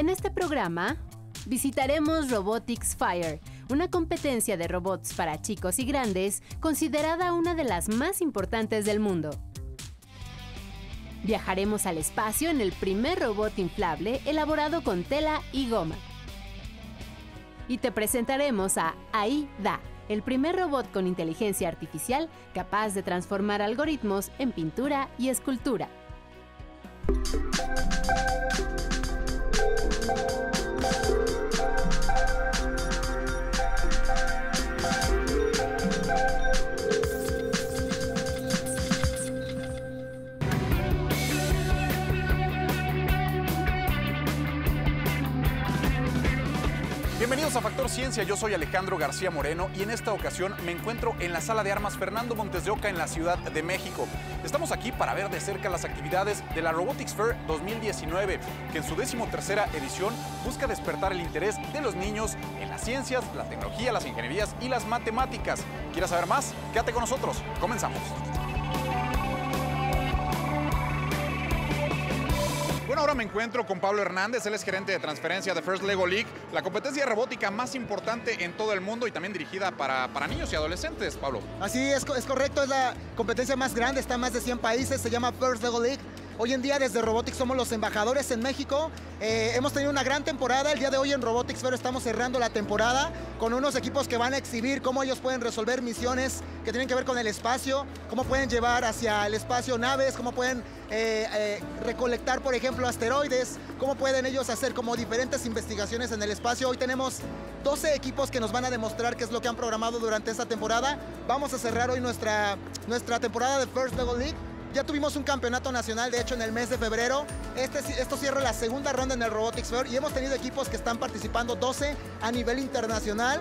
En este programa visitaremos Robotics Fire, una competencia de robots para chicos y grandes considerada una de las más importantes del mundo. Viajaremos al espacio en el primer robot inflable elaborado con tela y goma. Y te presentaremos a AIDA, el primer robot con inteligencia artificial capaz de transformar algoritmos en pintura y escultura. Bienvenidos a Factor Ciencia, yo soy Alejandro García Moreno y en esta ocasión me encuentro en la sala de armas Fernando Montes de Oca en la Ciudad de México. Estamos aquí para ver de cerca las actividades de la Robotics Fair 2019, que en su decimotercera edición busca despertar el interés de los niños en las ciencias, la tecnología, las ingenierías y las matemáticas. ¿Quieres saber más? Quédate con nosotros. Comenzamos. Bueno, ahora me encuentro con Pablo Hernández, él es gerente de transferencia de First Lego League, la competencia robótica más importante en todo el mundo y también dirigida para, para niños y adolescentes, Pablo. Así es, es correcto, es la competencia más grande, está en más de 100 países, se llama First Lego League. Hoy en día desde Robotics somos los embajadores en México. Eh, hemos tenido una gran temporada. El día de hoy en Robotics Fair estamos cerrando la temporada con unos equipos que van a exhibir cómo ellos pueden resolver misiones que tienen que ver con el espacio, cómo pueden llevar hacia el espacio naves, cómo pueden eh, eh, recolectar, por ejemplo, asteroides, cómo pueden ellos hacer como diferentes investigaciones en el espacio. Hoy tenemos 12 equipos que nos van a demostrar qué es lo que han programado durante esta temporada. Vamos a cerrar hoy nuestra, nuestra temporada de First Level League ya tuvimos un campeonato nacional, de hecho, en el mes de febrero. Este, esto cierra la segunda ronda en el Robotics Fair y hemos tenido equipos que están participando 12 a nivel internacional.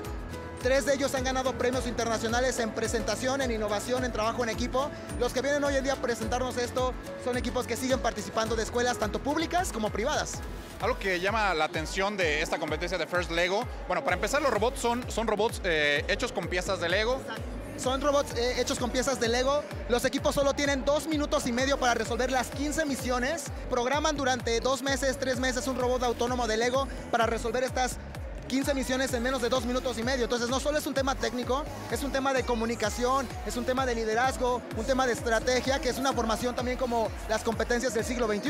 Tres de ellos han ganado premios internacionales en presentación, en innovación, en trabajo en equipo. Los que vienen hoy en día a presentarnos esto son equipos que siguen participando de escuelas tanto públicas como privadas. Algo que llama la atención de esta competencia de First Lego, bueno, para empezar los robots son, son robots eh, hechos con piezas de Lego. Son robots eh, hechos con piezas de Lego. Los equipos solo tienen dos minutos y medio para resolver las 15 misiones. Programan durante dos meses, tres meses un robot autónomo de Lego para resolver estas 15 misiones en menos de dos minutos y medio. Entonces no solo es un tema técnico, es un tema de comunicación, es un tema de liderazgo, un tema de estrategia, que es una formación también como las competencias del siglo XXI.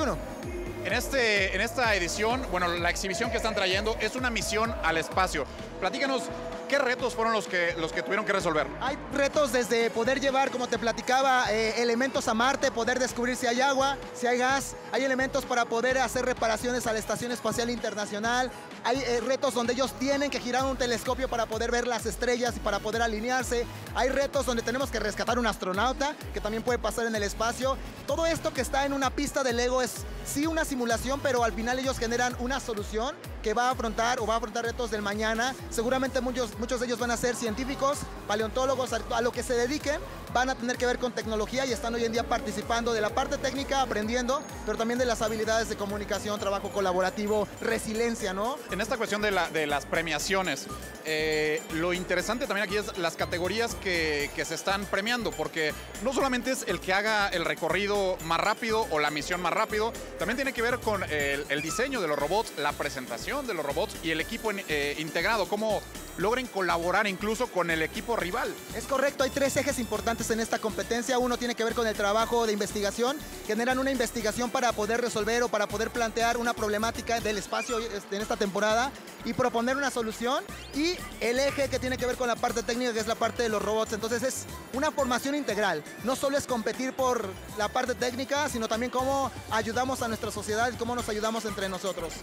En, este, en esta edición, bueno, la exhibición que están trayendo es una misión al espacio. Platícanos ¿Qué retos fueron los que, los que tuvieron que resolver? Hay retos desde poder llevar, como te platicaba, eh, elementos a Marte, poder descubrir si hay agua, si hay gas. Hay elementos para poder hacer reparaciones a la Estación Espacial Internacional. Hay eh, retos donde ellos tienen que girar un telescopio para poder ver las estrellas y para poder alinearse. Hay retos donde tenemos que rescatar un astronauta, que también puede pasar en el espacio. Todo esto que está en una pista de Lego es sí una simulación, pero al final ellos generan una solución que va a afrontar o va a afrontar retos del mañana. Seguramente muchos, muchos de ellos van a ser científicos, paleontólogos, a lo que se dediquen, van a tener que ver con tecnología y están hoy en día participando de la parte técnica, aprendiendo, pero también de las habilidades de comunicación, trabajo colaborativo, resiliencia, ¿no? En esta cuestión de, la, de las premiaciones, eh, lo interesante también aquí es las categorías que, se están premiando, porque no solamente es el que haga el recorrido más rápido o la misión más rápido, también tiene que ver con el diseño de los robots, la presentación de los robots y el equipo eh, integrado, cómo logren colaborar incluso con el equipo rival. Es correcto, hay tres ejes importantes en esta competencia. Uno tiene que ver con el trabajo de investigación. Generan una investigación para poder resolver o para poder plantear una problemática del espacio este, en esta temporada y proponer una solución. Y el eje que tiene que ver con la parte técnica, que es la parte de los robots. Entonces es una formación integral. No solo es competir por la parte técnica, sino también cómo ayudamos a nuestra sociedad y cómo nos ayudamos entre nosotros.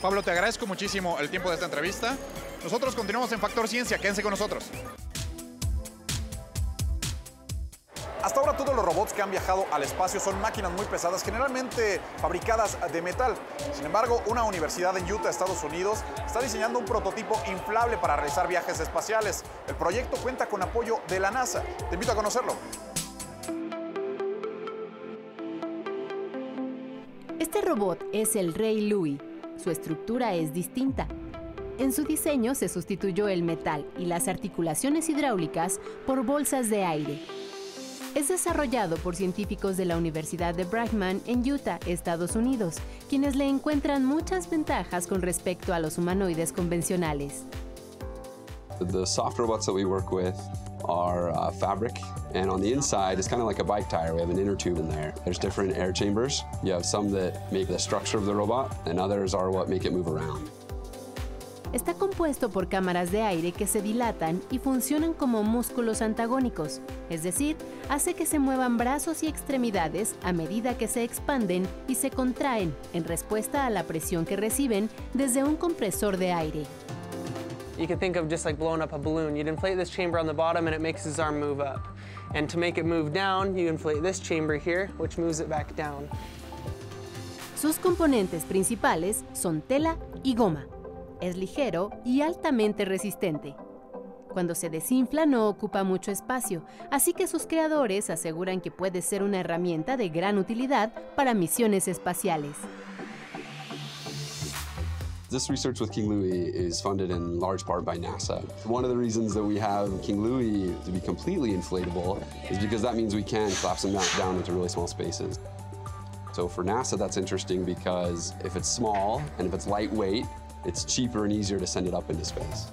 Pablo, te agradezco muchísimo el tiempo de esta entrevista. Nosotros continuamos en Factor Ciencia, quédense con nosotros. Hasta ahora todos los robots que han viajado al espacio son máquinas muy pesadas, generalmente fabricadas de metal. Sin embargo, una universidad en Utah, Estados Unidos, está diseñando un prototipo inflable para realizar viajes espaciales. El proyecto cuenta con apoyo de la NASA. Te invito a conocerlo. Este robot es el Rey Louis. Su estructura es distinta. En su diseño se sustituyó el metal y las articulaciones hidráulicas por bolsas de aire. Es desarrollado por científicos de la Universidad de Brigham en Utah, Estados Unidos, quienes le encuentran muchas ventajas con respecto a los humanoides convencionales. The soft robots that we work with are uh, fabric, and on the inside, it's kind of like a bike tire. We have an inner tube in there. There's different air chambers. You have some that make the structure of the robot, and others are what make it move around. Está compuesto por cámaras de aire que se dilatan y funcionan como músculos antagónicos, es decir, hace que se muevan brazos y extremidades a medida que se expanden y se contraen en respuesta a la presión que reciben desde un compresor de aire. You can think of just like blowing up a balloon. You'd inflate this chamber on the bottom and it makes his arm move up. And to make it move down, you inflate this chamber here, which moves it back down. Sus componentes principales son tela y goma. Es ligero y altamente resistente. Cuando se desinfla no ocupa mucho espacio, así que sus creadores aseguran que puede ser una herramienta de gran utilidad para misiones espaciales. This research with King Louis is funded in large part by NASA. One of the reasons that we have King Louis to be completely inflatable is because that means we can collapse them down into really small spaces. So for NASA, that's interesting because if it's small and if it's lightweight, it's cheaper and easier to send it up into space.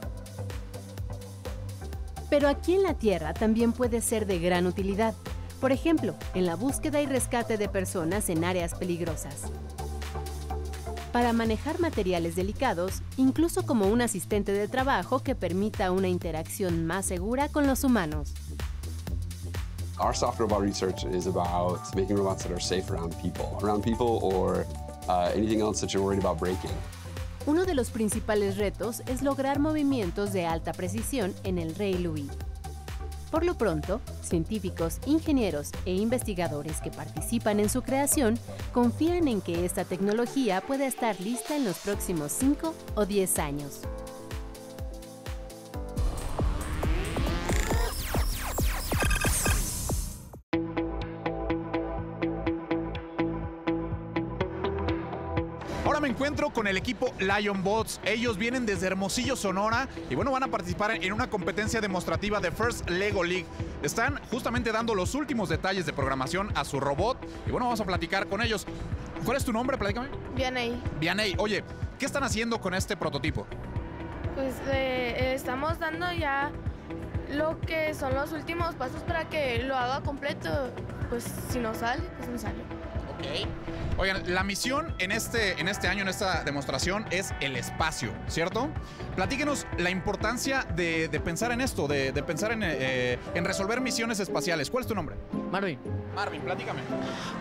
Pero aquí en la Tierra también puede ser de gran utilidad. Por ejemplo, en la búsqueda y rescate de personas en áreas peligrosas. Para manejar materiales delicados, incluso como un asistente de trabajo que permita una interacción más segura con los humanos. Our soft robot research is about making robots that are safe around people, around people or uh, anything else that you're worried about breaking. Uno de los principales retos es lograr movimientos de alta precisión en el Rey Louis. Por lo pronto, científicos, ingenieros e investigadores que participan en su creación confían en que esta tecnología pueda estar lista en los próximos 5 o 10 años. Encuentro con el equipo Lion Bots. Ellos vienen desde Hermosillo, Sonora, y bueno, van a participar en una competencia demostrativa de First Lego League. Están justamente dando los últimos detalles de programación a su robot, y bueno, vamos a platicar con ellos. ¿Cuál es tu nombre? Platícame. Vianey. Vianey, oye, ¿qué están haciendo con este prototipo? Pues eh, estamos dando ya lo que son los últimos pasos para que lo haga completo. Pues si no sale, pues no sale. Ok. Oigan, la misión en este, en este año, en esta demostración, es el espacio, ¿cierto? Platíquenos la importancia de, de pensar en esto, de, de pensar en, eh, en resolver misiones espaciales. ¿Cuál es tu nombre? Marvin, Marvin, platícame.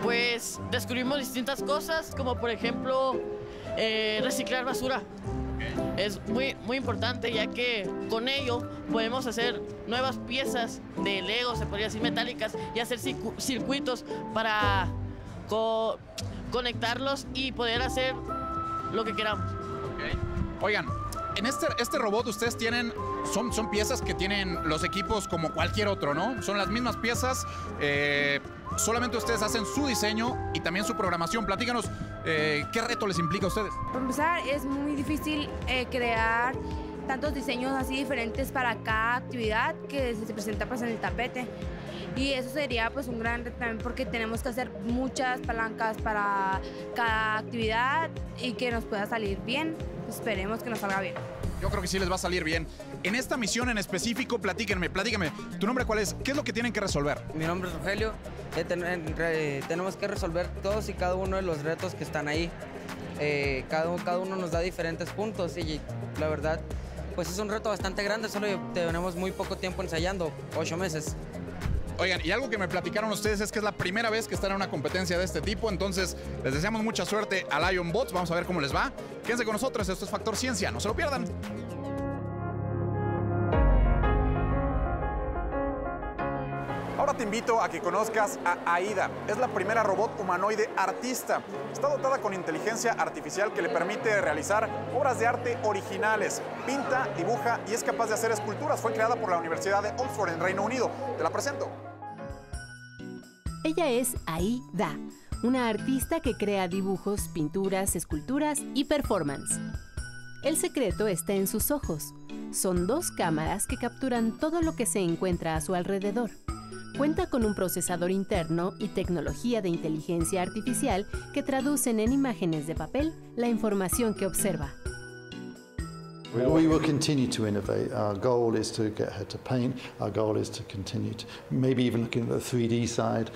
pues descubrimos distintas cosas, como por ejemplo eh, reciclar basura. Es muy, muy importante ya que con ello podemos hacer nuevas piezas de Lego, se podría decir metálicas, y hacer circu- circuitos para co- conectarlos y poder hacer lo que queramos. Oigan, en este, este robot ustedes tienen, son, son piezas que tienen los equipos como cualquier otro, ¿no? Son las mismas piezas, eh, solamente ustedes hacen su diseño y también su programación. Platícanos, eh, ¿qué reto les implica a ustedes? Para empezar, es muy difícil eh, crear tantos diseños así diferentes para cada actividad que se presenta pues, en el tapete. Y eso sería pues un gran reto también porque tenemos que hacer muchas palancas para cada actividad y que nos pueda salir bien. Esperemos que nos salga bien. Yo creo que sí les va a salir bien. En esta misión en específico, platíquenme, platíquenme. ¿Tu nombre cuál es? ¿Qué es lo que tienen que resolver? Mi nombre es Rogelio. Eh, ten- tenemos que resolver todos y cada uno de los retos que están ahí. Eh, cada, cada uno nos da diferentes puntos y la verdad, pues es un reto bastante grande. Solo tenemos muy poco tiempo ensayando, ocho meses. Oigan, y algo que me platicaron ustedes es que es la primera vez que están en una competencia de este tipo, entonces les deseamos mucha suerte a Lion Bots, vamos a ver cómo les va. Quédense con nosotros, esto es Factor Ciencia, no se lo pierdan. Te invito a que conozcas a Aida. Es la primera robot humanoide artista. Está dotada con inteligencia artificial que le permite realizar obras de arte originales. Pinta, dibuja y es capaz de hacer esculturas. Fue creada por la Universidad de Oxford en Reino Unido. Te la presento. Ella es Aida, una artista que crea dibujos, pinturas, esculturas y performance. El secreto está en sus ojos. Son dos cámaras que capturan todo lo que se encuentra a su alrededor. Cuenta con un procesador interno y tecnología de inteligencia artificial que traducen en imágenes de papel la información que observa. We will continue to innovate. Our goal is to get her to paint. Our goal is to continue to maybe even looking at the 3D side.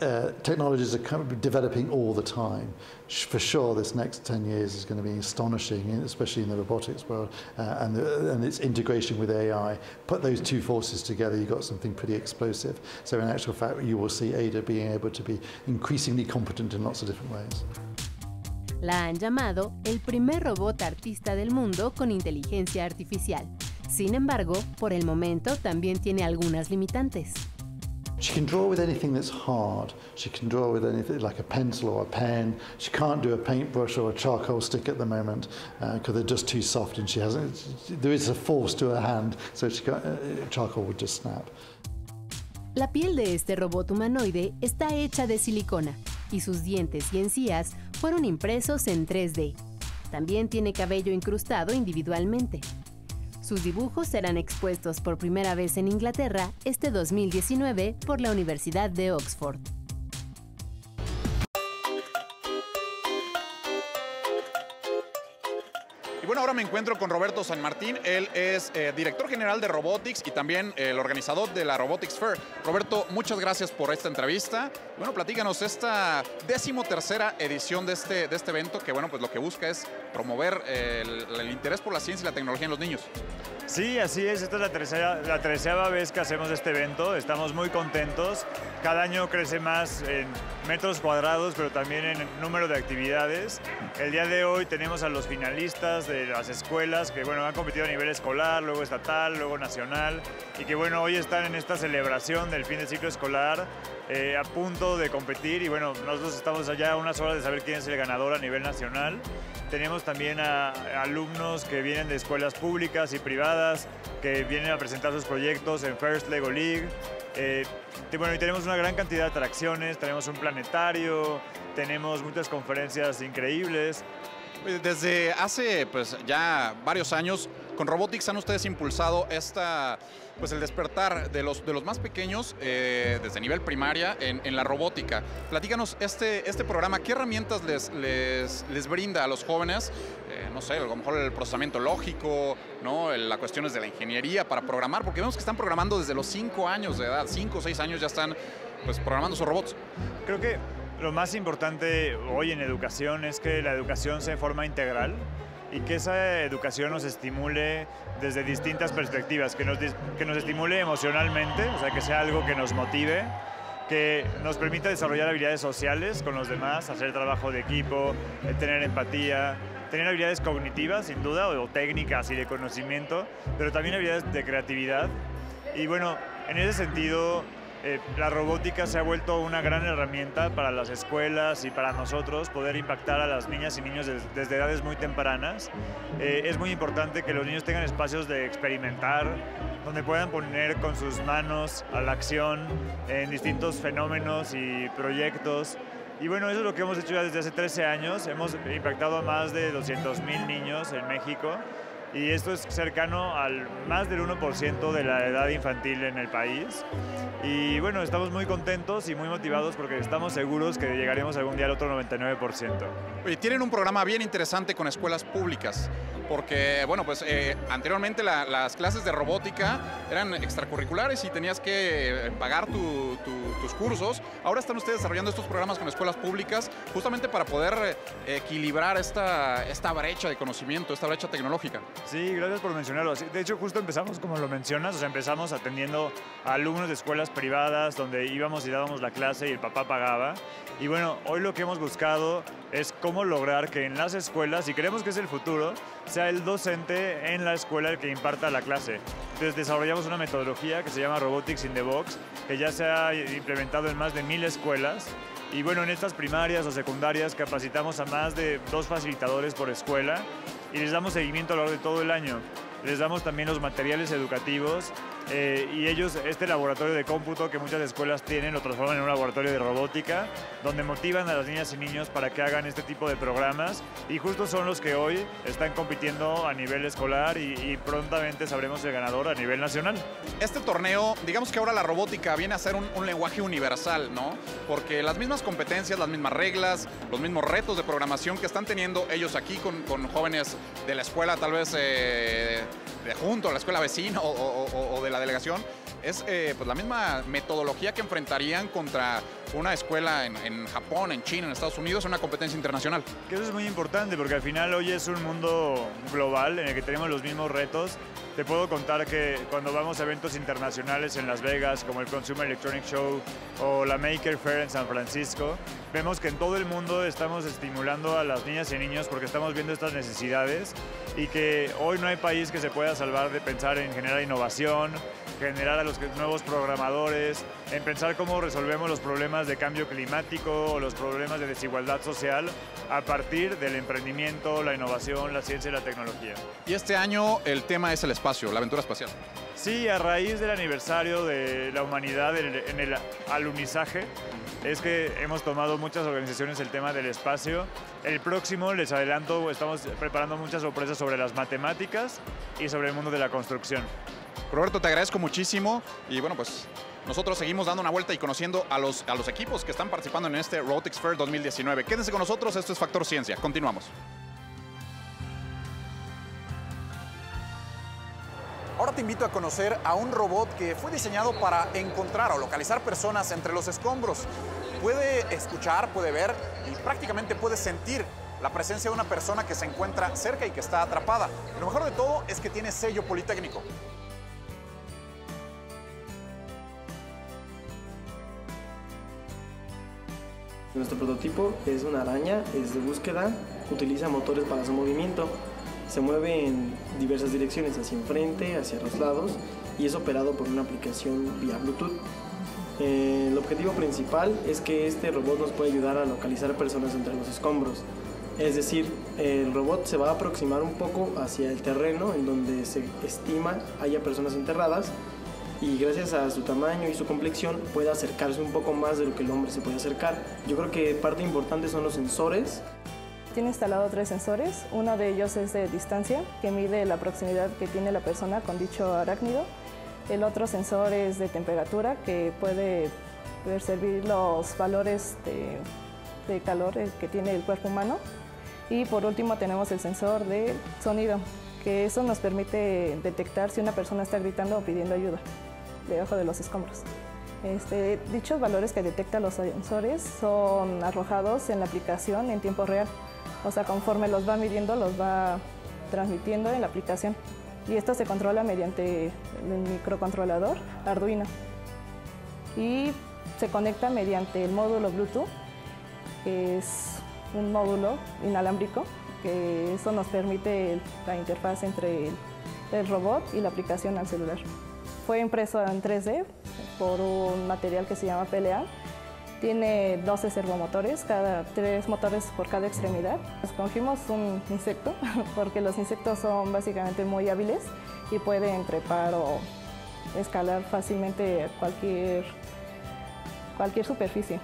Uh, technologies are developing all the time. For sure, this next 10 years is going to be astonishing, especially in the robotics world, uh, and, the, and its integration with AI. Put those two forces together, you've got something pretty explosive. So, in actual fact, you will see Ada being able to be increasingly competent in lots of different ways. La han llamado el primer robot artista del mundo con inteligencia artificial. Sin embargo, por el momento también tiene algunas limitantes. She can draw with anything that's hard. She can draw with anything like a pencil or a pen. She can't do a paintbrush or a charcoal stick at the moment because uh, they're just too soft and she hasn't. There is a force to her hand, so she got, uh, charcoal would just snap. La piel de este robot humanoide está hecha de silicona y sus dientes y encías fueron impresos en 3D. También tiene cabello incrustado individualmente. Sus dibujos serán expuestos por primera vez en Inglaterra este 2019 por la Universidad de Oxford. Y bueno, ahora me encuentro con Roberto San Martín. Él es eh, director general de Robotics y también eh, el organizador de la Robotics Fair. Roberto, muchas gracias por esta entrevista. Bueno, platícanos esta décimo tercera edición de este, de este evento que, bueno, pues lo que busca es promover eh, el, el interés por la ciencia y la tecnología en los niños. Sí, así es. Esta es la tercera, la treceava vez que hacemos este evento. Estamos muy contentos. Cada año crece más en metros cuadrados, pero también en número de actividades. El día de hoy tenemos a los finalistas de las escuelas que bueno, han competido a nivel escolar, luego estatal, luego nacional y que bueno, hoy están en esta celebración del fin de ciclo escolar eh, a punto de competir y bueno, nosotros estamos allá a unas horas de saber quién es el ganador a nivel nacional. Tenemos también a, alumnos que vienen de escuelas públicas y privadas que vienen a presentar sus proyectos en First Lego League. Eh, bueno, y tenemos una gran cantidad de atracciones, tenemos un planetario, tenemos muchas conferencias increíbles. Desde hace pues ya varios años con Robotics han ustedes impulsado esta, pues el despertar de los, de los más pequeños eh, desde nivel primaria en, en, la robótica. Platícanos este, este programa, ¿qué herramientas les, les, les brinda a los jóvenes? Eh, no sé, a lo mejor el procesamiento lógico, ¿no? las cuestiones de la ingeniería para programar, porque vemos que están programando desde los 5 años de edad, 5 o 6 años ya están pues, programando sus robots. Creo que lo más importante hoy en educación es que la educación sea de forma integral y que esa educación nos estimule desde distintas perspectivas, que nos, que nos estimule emocionalmente, o sea, que sea algo que nos motive, que nos permita desarrollar habilidades sociales con los demás, hacer trabajo de equipo, tener empatía, tener habilidades cognitivas, sin duda, o técnicas y de conocimiento, pero también habilidades de creatividad. Y bueno, en ese sentido, eh, la robótica se ha vuelto una gran herramienta para las escuelas y para nosotros poder impactar a las niñas y niños desde, edades muy tempranas. Eh, es muy importante que los niños tengan espacios de experimentar, donde puedan poner con sus manos a la acción en distintos fenómenos y proyectos. Y bueno, eso es lo que hemos hecho ya desde hace 13 años. Hemos impactado a más de 200 mil niños en México y esto es cercano al más del 1% de la edad infantil en el país. Y bueno, estamos muy contentos y muy motivados porque estamos seguros que llegaremos algún día al otro 99%. Y tienen un programa bien interesante con escuelas públicas, porque bueno, pues eh, anteriormente la, las clases de robótica eran extracurriculares y tenías que pagar tu, tu, tus cursos. Ahora están ustedes desarrollando estos programas con escuelas públicas justamente para poder eh, equilibrar esta, esta brecha de conocimiento, esta brecha tecnológica. Sí, gracias por mencionarlo. De hecho, justo empezamos como lo mencionas, o sea, empezamos atendiendo a alumnos de escuelas privadas donde íbamos y dábamos la clase y el papá pagaba. Y bueno, hoy lo que hemos buscado es cómo lograr que en las escuelas, y creemos que es el futuro, sea el docente en la escuela el que imparta la clase. Entonces desarrollamos una metodología que se llama Robotics in the Box, que ya se ha implementado en más de mil escuelas. Y bueno, en estas primarias o secundarias capacitamos a más de dos facilitadores por escuela y les damos seguimiento a lo largo de todo el año. Les damos también los materiales educativos eh, y ellos, este laboratorio de cómputo que muchas escuelas tienen, lo transforman en un laboratorio de robótica, donde motivan a las niñas y niños para que hagan este tipo de programas y justo son los que hoy están compitiendo a nivel escolar y, prontamente sabremos el ganador a nivel nacional. Este torneo, digamos que ahora la robótica viene a ser un, lenguaje universal, ¿no? Porque las mismas competencias, las mismas reglas, los mismos retos de programación que están teniendo ellos aquí con, con jóvenes de la escuela, tal vez eh, de junto, la escuela vecina o, o- o de la delegación, es eh, pues la misma metodología que enfrentarían contra una escuela en, Japón, en China, en Estados Unidos, una competencia internacional. Que eso es muy importante porque al final hoy es un mundo global en el que tenemos los mismos retos. Te puedo contar que cuando vamos a eventos internacionales en Las Vegas, como el Consumer Electronic Show o la Maker Fair en San Francisco, vemos que en todo el mundo estamos estimulando a las niñas y niños porque estamos viendo estas necesidades y que hoy no hay país que se pueda salvar de pensar en generar innovación, generar a los nuevos programadores, en pensar cómo resolvemos los problemas de cambio climático o los problemas de desigualdad social a partir del emprendimiento, la innovación, la ciencia y la tecnología. Y este año el tema es el espacio, la aventura espacial. Sí, a raíz del aniversario de la humanidad en el, en el alunizaje, es que hemos tomado muchas organizaciones el tema del espacio. El próximo, les adelanto, estamos preparando muchas sorpresas sobre las matemáticas y sobre el mundo de la construcción. Roberto, te agradezco muchísimo y bueno, pues nosotros seguimos dando una vuelta y conociendo a los, a los equipos que están participando en este Robotics Fair 2019. Quédense con nosotros, esto es Factor Ciencia. Continuamos. Ahora te invito a conocer a un robot que fue diseñado para encontrar o localizar personas entre los escombros. Puede escuchar, puede ver y prácticamente puede sentir la presencia de una persona que se encuentra cerca y que está atrapada. Lo mejor de todo es que tiene sello politécnico. Nuestro prototipo es una araña, es de búsqueda, utiliza motores para su movimiento, se mueve en diversas direcciones, hacia enfrente, hacia los lados y es operado por una aplicación vía Bluetooth. Eh, el objetivo principal es que este robot nos puede ayudar a localizar personas entre los escombros. Es decir, el robot se va a aproximar un poco hacia el terreno en donde se estima haya personas enterradas y gracias a su tamaño y su complexión puede acercarse un poco más de lo que el hombre se puede acercar. Yo creo que parte importante son los sensores. Tiene instalado tres sensores. Uno de ellos es de distancia, que mide la proximidad que tiene la persona con dicho arácnido. El otro sensor es de temperatura, que puede percibir los valores de, de calor eh, que tiene el cuerpo humano. Y por último tenemos el sensor de sonido, que eso nos permite detectar si una persona está gritando o pidiendo ayuda debajo de los escombros. Este, dichos valores que detectan los sensores son arrojados en la aplicación en tiempo real. O sea, conforme los va midiendo, los va transmitiendo en la aplicación. Y esto se controla mediante el microcontrolador Arduino. Y se conecta mediante el módulo Bluetooth, que es un módulo inalámbrico, que eso nos permite la interfaz entre el, el robot y la aplicación al celular. Fue impreso en 3D por un material que se llama PLA. Tiene 12 servomotores, cada, tres motores por cada extremidad. Escogimos un insecto porque los insectos son básicamente muy hábiles y pueden trepar o escalar fácilmente cualquier, cualquier superficie,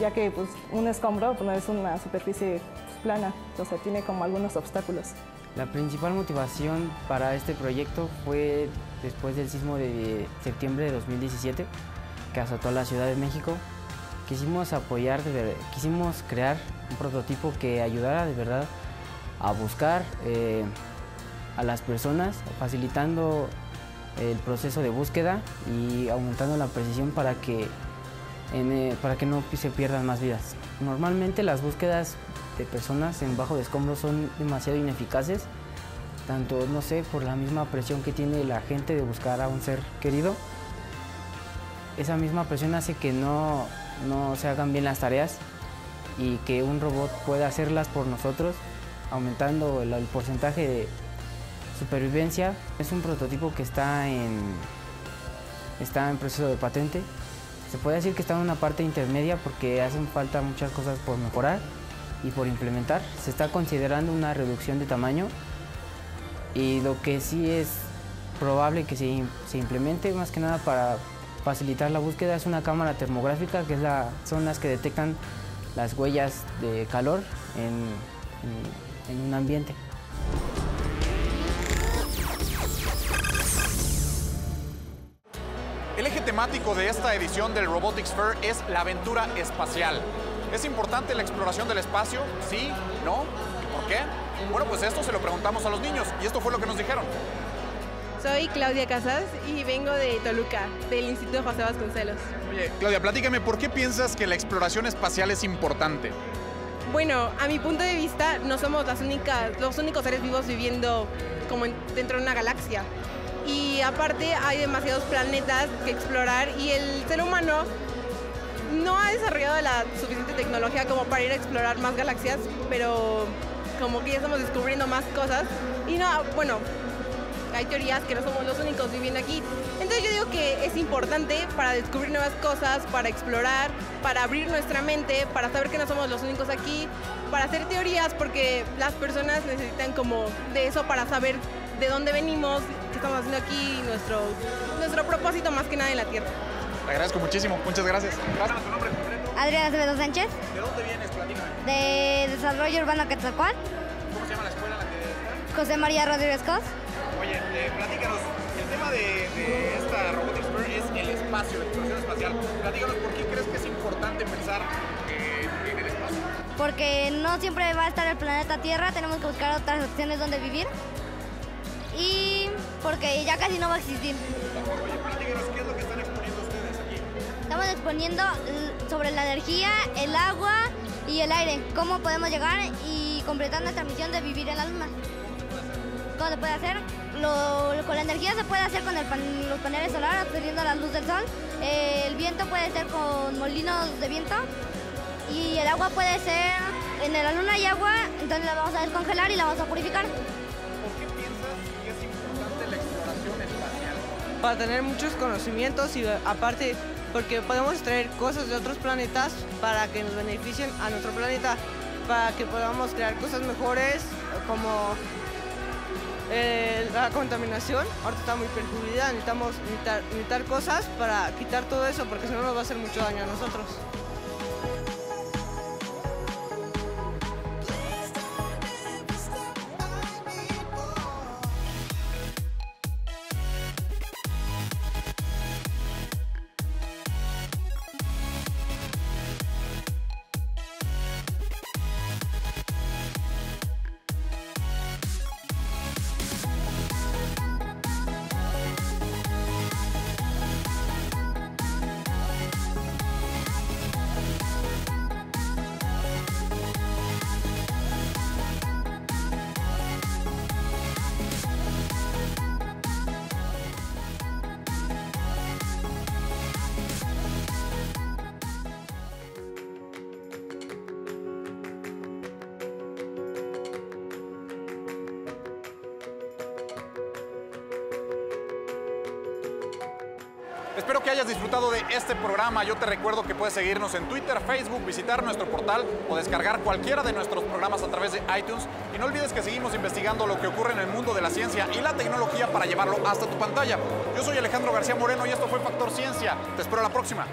ya que pues, un escombro pues, no es una superficie plana, o sea, tiene como algunos obstáculos. La principal motivación para este proyecto fue después del sismo de septiembre de 2017 que azotó la Ciudad de México. Quisimos apoyar, quisimos crear un prototipo que ayudara de verdad a buscar eh, a las personas, facilitando el proceso de búsqueda y aumentando la precisión para que, en, eh, para que no se pierdan más vidas. Normalmente las búsquedas de personas en bajo de escombros son demasiado ineficaces, tanto, no sé, por la misma presión que tiene la gente de buscar a un ser querido. Esa misma presión hace que no, no se hagan bien las tareas y que un robot pueda hacerlas por nosotros, aumentando el, el porcentaje de supervivencia. Es un prototipo que está en, está en proceso de patente. Se puede decir que está en una parte intermedia porque hacen falta muchas cosas por mejorar y por implementar. Se está considerando una reducción de tamaño y lo que sí es probable que se, se implemente más que nada para facilitar la búsqueda es una cámara termográfica, que es la, son las que detectan las huellas de calor en, en, en un ambiente. El eje temático de esta edición del Robotics Fair es la aventura espacial. ¿Es importante la exploración del espacio? ¿Sí? ¿No? ¿Y por qué? Bueno, pues esto se lo preguntamos a los niños y esto fue lo que nos dijeron. Soy Claudia Casas y vengo de Toluca, del Instituto José Vasconcelos. Oye, Claudia, platícame, ¿por qué piensas que la exploración espacial es importante? Bueno, a mi punto de vista, no somos las únicas, los únicos seres vivos viviendo como en- dentro de una galaxia. Y aparte hay demasiados planetas que explorar y el ser humano no ha desarrollado la suficiente tecnología como para ir a explorar más galaxias, pero como que ya estamos descubriendo más cosas. Y no, bueno, hay teorías que no somos los únicos viviendo aquí. Entonces yo digo que es importante para descubrir nuevas cosas, para explorar, para abrir nuestra mente, para saber que no somos los únicos aquí, para hacer teorías, porque las personas necesitan como de eso para saber de dónde venimos, qué estamos haciendo aquí, nuestro, nuestro propósito más que nada en la Tierra. Te agradezco muchísimo, muchas gracias. Gracias. ¿Tu nombre completo? Adriana Acevedo Sánchez, ¿De dónde vienes? Platícame. de Desarrollo Urbano Quetzalcóatl, ¿Cómo se llama la escuela en la que estás? José María Rodríguez Cos. Oye, eh, platícanos, el tema de, de esta Robotics Fair es el espacio, la exploración espacial. Platícanos, ¿por qué crees que es importante pensar eh, en el espacio? porque no siempre va a estar el planeta Tierra, tenemos que buscar otras opciones donde vivir y porque ya casi no va a existir. Oye, platícanos, ¿qué es lo que Estamos exponiendo sobre la energía, el agua y el aire, cómo podemos llegar y completar nuestra misión de vivir en la luna. ¿Cómo se puede hacer? Lo- lo- con la energía se puede hacer con el pan- los paneles solares absorbiendo la luz del sol. Eh, el viento puede ser con molinos de viento. Y el agua puede ser, en la luna hay agua, entonces la vamos a descongelar y la vamos a purificar. ¿Por qué piensas que es importante la exploración espacial? para tener muchos conocimientos y aparte porque podemos traer cosas de otros planetas para que nos beneficien a nuestro planeta, para que podamos crear cosas mejores como eh, la contaminación, ahorita está muy perjudicada, necesitamos necesitar, necesitar cosas para quitar todo eso porque si no nos va a hacer mucho daño a nosotros. Espero que hayas disfrutado de este programa. Yo te recuerdo que puedes seguirnos en Twitter, Facebook, visitar nuestro portal o descargar cualquiera de nuestros programas a través de iTunes. Y no olvides que seguimos investigando lo que ocurre en el mundo de la ciencia y la tecnología para llevarlo hasta tu pantalla. Yo soy Alejandro García Moreno y esto fue Factor Ciencia. Te espero la próxima.